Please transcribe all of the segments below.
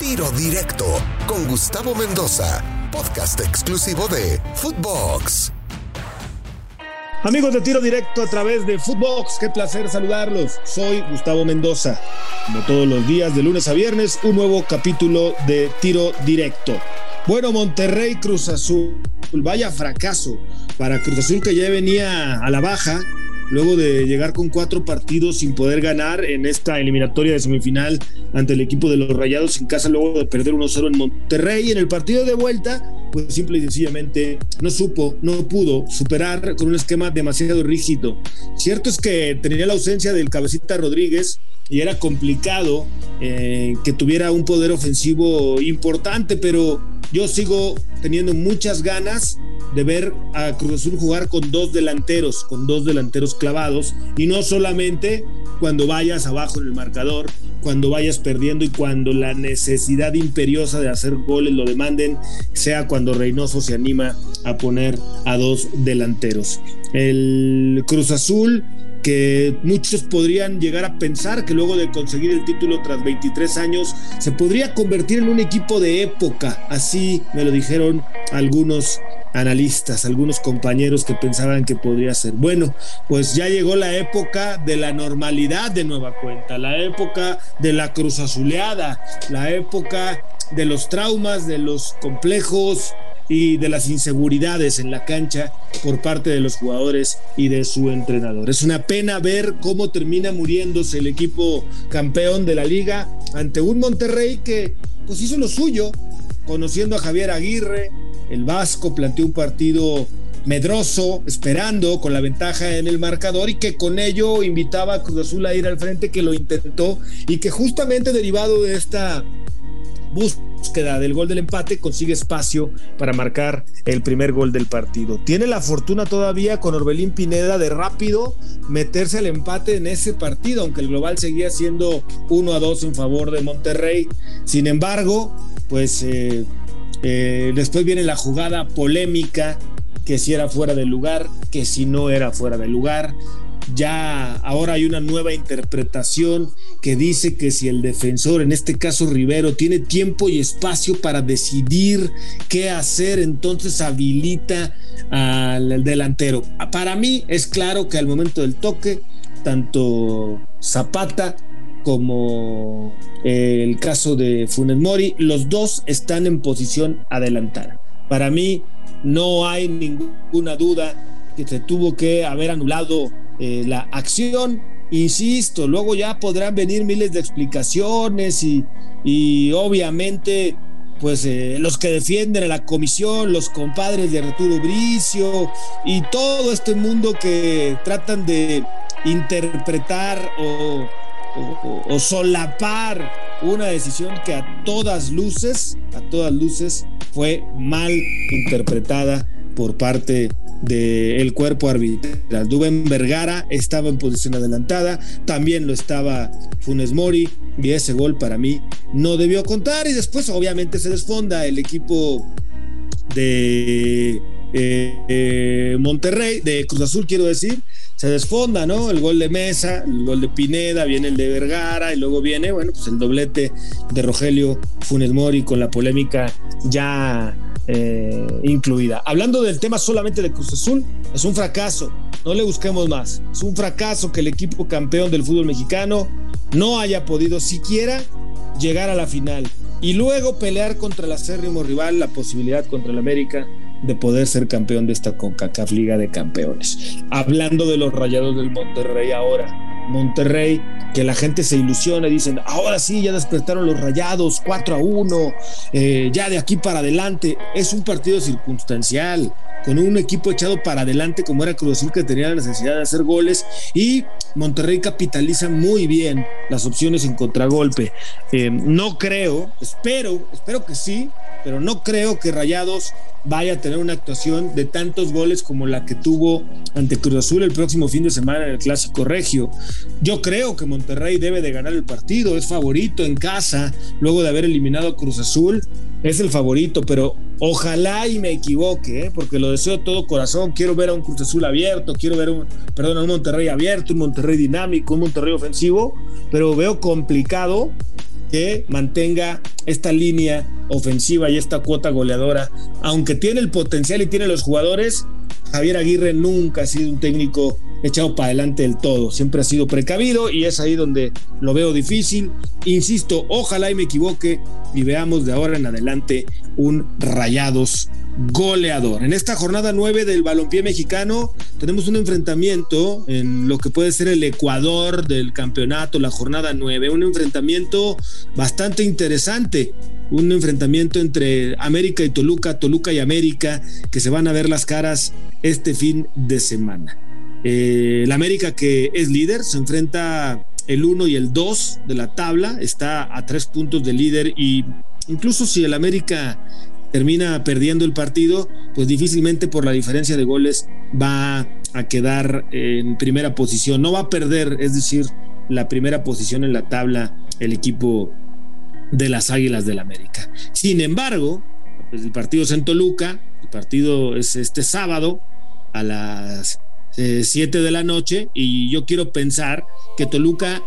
Tiro Directo con Gustavo Mendoza, podcast exclusivo de Footbox. Amigos de Tiro Directo a través de Footbox, qué placer saludarlos. Soy Gustavo Mendoza. Como todos los días, de lunes a viernes, un nuevo capítulo de Tiro Directo. Bueno, Monterrey Cruz Azul, vaya fracaso para Cruz Azul que ya venía a la baja luego de llegar con cuatro partidos sin poder ganar en esta eliminatoria de semifinal ante el equipo de los Rayados en casa, luego de perder 1-0 en Monterrey. En el partido de vuelta, pues simple y sencillamente no supo, no pudo superar con un esquema demasiado rígido. Cierto es que tenía la ausencia del cabecita Rodríguez y era complicado eh, que tuviera un poder ofensivo importante, pero yo sigo teniendo muchas ganas de ver a Cruz Azul jugar con dos delanteros, con dos delanteros clavados, y no solamente cuando vayas abajo en el marcador, cuando vayas perdiendo y cuando la necesidad imperiosa de hacer goles lo demanden, sea cuando Reynoso se anima a poner a dos delanteros. El Cruz Azul que muchos podrían llegar a pensar que luego de conseguir el título tras 23 años se podría convertir en un equipo de época. Así me lo dijeron algunos analistas, algunos compañeros que pensaban que podría ser. Bueno, pues ya llegó la época de la normalidad de nueva cuenta, la época de la cruz azuleada, la época de los traumas, de los complejos y de las inseguridades en la cancha por parte de los jugadores y de su entrenador. Es una pena ver cómo termina muriéndose el equipo campeón de la liga ante un Monterrey que pues hizo lo suyo, conociendo a Javier Aguirre, el Vasco planteó un partido medroso, esperando con la ventaja en el marcador y que con ello invitaba a Cruz Azul a ir al frente, que lo intentó y que justamente derivado de esta búsqueda del gol del empate consigue espacio para marcar el primer gol del partido. Tiene la fortuna todavía con Orbelín Pineda de rápido meterse al empate en ese partido, aunque el global seguía siendo 1 a 2 en favor de Monterrey. Sin embargo, pues eh, eh, después viene la jugada polémica, que si era fuera de lugar, que si no era fuera de lugar. Ya ahora hay una nueva interpretación que dice que si el defensor, en este caso Rivero, tiene tiempo y espacio para decidir qué hacer, entonces habilita al delantero. Para mí es claro que al momento del toque, tanto Zapata como eh, el caso de Funes Mori, los dos están en posición adelantada. Para mí no hay ninguna duda que se tuvo que haber anulado eh, la acción. Insisto, luego ya podrán venir miles de explicaciones y, y obviamente pues eh, los que defienden a la comisión, los compadres de Arturo Bricio y todo este mundo que tratan de interpretar o o, solapar una decisión que a todas luces, a todas luces, fue mal interpretada por parte del cuerpo arbitral. Dubén Vergara estaba en posición adelantada, también lo estaba Funes Mori, y ese gol para mí no debió contar. Y después, obviamente, se desfonda el equipo de eh, eh, Monterrey, de Cruz Azul, quiero decir, se desfonda, ¿no? El gol de Mesa, el gol de Pineda, viene el de Vergara y luego viene, bueno, pues el doblete de Rogelio Funes Mori con la polémica ya eh, incluida. Hablando del tema solamente de Cruz Azul, es un fracaso, no le busquemos más. Es un fracaso que el equipo campeón del fútbol mexicano no haya podido siquiera llegar a la final y luego pelear contra el acérrimo rival, la posibilidad contra el América de poder ser campeón de esta CONCACAF Liga de Campeones. Hablando de los rayados del Monterrey ahora, Monterrey, que la gente se ilusiona y dicen, ahora sí, ya despertaron los rayados, 4 a 1, eh, ya de aquí para adelante. Es un partido circunstancial, con un equipo echado para adelante como era Cruz Azul que tenía la necesidad de hacer goles y Monterrey capitaliza muy bien las opciones en contragolpe. Eh, no creo, espero, espero que sí, pero no creo que Rayados vaya a tener una actuación de tantos goles como la que tuvo ante Cruz Azul el próximo fin de semana en el Clásico Regio. Yo creo que Monterrey debe de ganar el partido, es favorito en casa, luego de haber eliminado a Cruz Azul, es el favorito, pero ojalá y me equivoque, ¿eh? porque lo deseo de todo corazón, quiero ver a un Cruz Azul abierto, quiero ver un, perdón, a un Monterrey abierto, un Monterrey dinámico, un Monterrey ofensivo, pero veo complicado que mantenga esta línea ofensiva y esta cuota goleadora, aunque tiene el potencial y tiene los jugadores, Javier Aguirre nunca ha sido un técnico echado para adelante del todo, siempre ha sido precavido y es ahí donde lo veo difícil. Insisto, ojalá y me equivoque y veamos de ahora en adelante un Rayados goleador. En esta jornada 9 del balompié mexicano tenemos un enfrentamiento en lo que puede ser el Ecuador del campeonato, la jornada 9, un enfrentamiento bastante interesante un enfrentamiento entre América y Toluca, Toluca y América, que se van a ver las caras este fin de semana. Eh, el América que es líder se enfrenta el 1 y el 2 de la tabla, está a tres puntos de líder y incluso si el América termina perdiendo el partido, pues difícilmente por la diferencia de goles va a quedar en primera posición. No va a perder, es decir, la primera posición en la tabla el equipo de las Águilas del América. Sin embargo, pues el partido es en Toluca, el partido es este sábado a las 7 eh, de la noche y yo quiero pensar que Toluca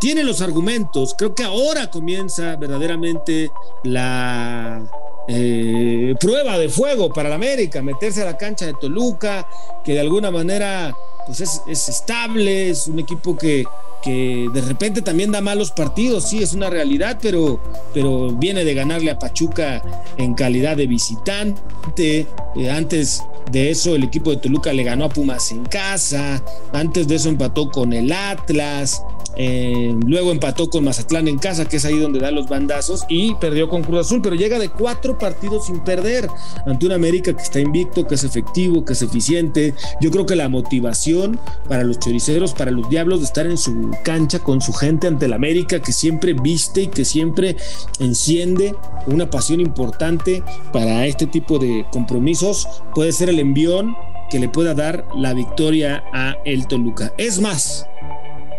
tiene los argumentos. Creo que ahora comienza verdaderamente la eh, prueba de fuego para la América, meterse a la cancha de Toluca, que de alguna manera pues es, estable, es un equipo que, que, de repente también da malos partidos, sí, es una realidad, pero, pero viene de ganarle a Pachuca en calidad de visitante. Eh, antes de eso, el equipo de Toluca le ganó a Pumas en casa, antes de eso empató con el Atlas. Eh, luego empató con Mazatlán en casa, que es ahí donde da los bandazos, y perdió con Cruz Azul, pero llega de cuatro partidos sin perder ante un América que está invicto, que es efectivo, que es eficiente. Yo creo que la motivación para los choriceros, para los diablos de estar en su cancha con su gente ante el América, que siempre viste y que siempre enciende una pasión importante para este tipo de compromisos, puede ser el envión que le pueda dar la victoria a el Toluca. Es más,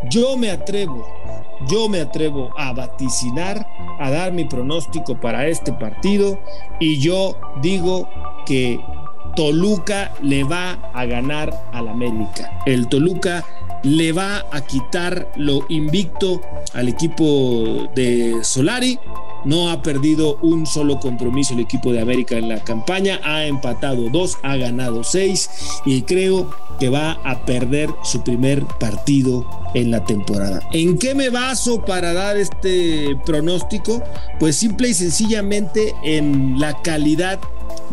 yo me atrevo, yo me atrevo a vaticinar, a dar mi pronóstico para este partido y yo digo que Toluca le va a ganar al América. El Toluca le va a quitar lo invicto al equipo de Solari no ha perdido un solo compromiso el equipo de América en la campaña, ha empatado dos, ha ganado seis y creo que va a perder su primer partido en la temporada. ¿En qué me baso para dar este pronóstico? Pues simple y sencillamente en la calidad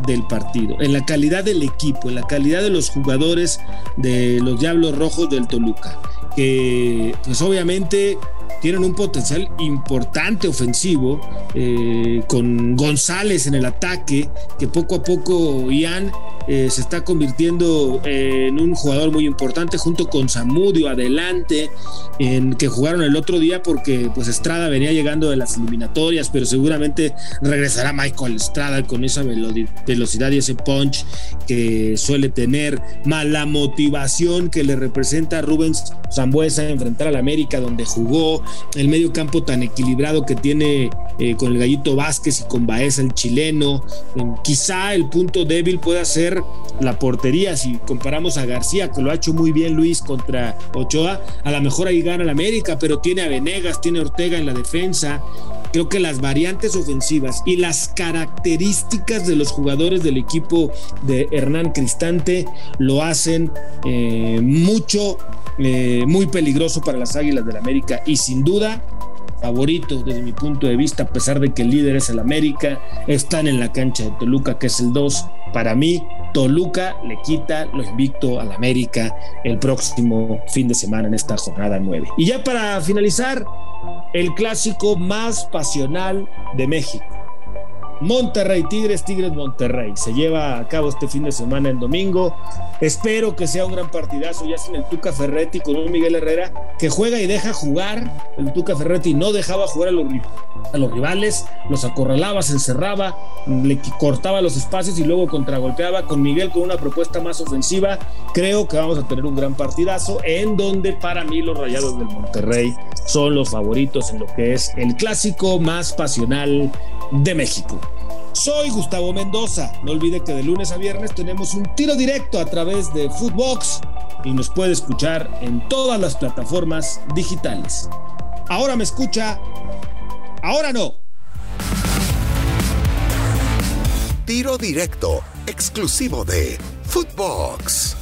del partido, en la calidad del equipo, en la calidad de los jugadores de los Diablos Rojos del Toluca, que pues obviamente tienen un potencial importante ofensivo, eh, con González en el ataque, que poco a poco Ian eh, se está convirtiendo en un jugador muy importante junto con Zamudio adelante, en que jugaron el otro día porque pues Estrada venía llegando de las eliminatorias, pero seguramente regresará Michael Estrada con esa velocidad y ese punch que suele tener, más la motivación que le representa a Rubens Zambuesa enfrentar al América donde jugó, el medio campo tan equilibrado que tiene eh, con el Gallito Vázquez y con Baeza el chileno. quizá el punto débil pueda ser la portería. Si comparamos a García, que lo ha hecho muy bien Luis contra Ochoa, a lo mejor ahí gana el América, pero tiene a Venegas, tiene a Ortega en la defensa. Creo que las variantes ofensivas y las características de los jugadores del equipo de Hernán Cristante lo hacen eh, mucho eh, muy peligroso para las Águilas del América y sin duda favorito desde mi punto de vista, a pesar de que el líder es el América, están en la cancha de Toluca, que es el 2. Para mí, Toluca le quita lo invicto al América el próximo fin de semana en esta jornada 9. Y ya para finalizar, el clásico más pasional de México. Monterrey, Tigres, Tigres, Monterrey. Se lleva a cabo este fin de semana en domingo. Espero que sea un gran partidazo, ya sin el Tuca Ferretti con un Miguel Herrera que juega y deja jugar. El Tuca Ferretti no dejaba jugar a los, a los rivales, los acorralaba, se encerraba, le cortaba los espacios y luego contragolpeaba con Miguel con una propuesta más ofensiva. Creo que vamos a tener un gran partidazo en donde para mí los Rayados del Monterrey son los favoritos en lo que es el clásico más pasional de México. Soy Gustavo Mendoza. No olvide que de lunes a viernes tenemos un tiro directo a través de Footbox y nos puede escuchar en todas las plataformas digitales. Ahora me escucha, ahora no. Tiro directo, exclusivo de Footbox.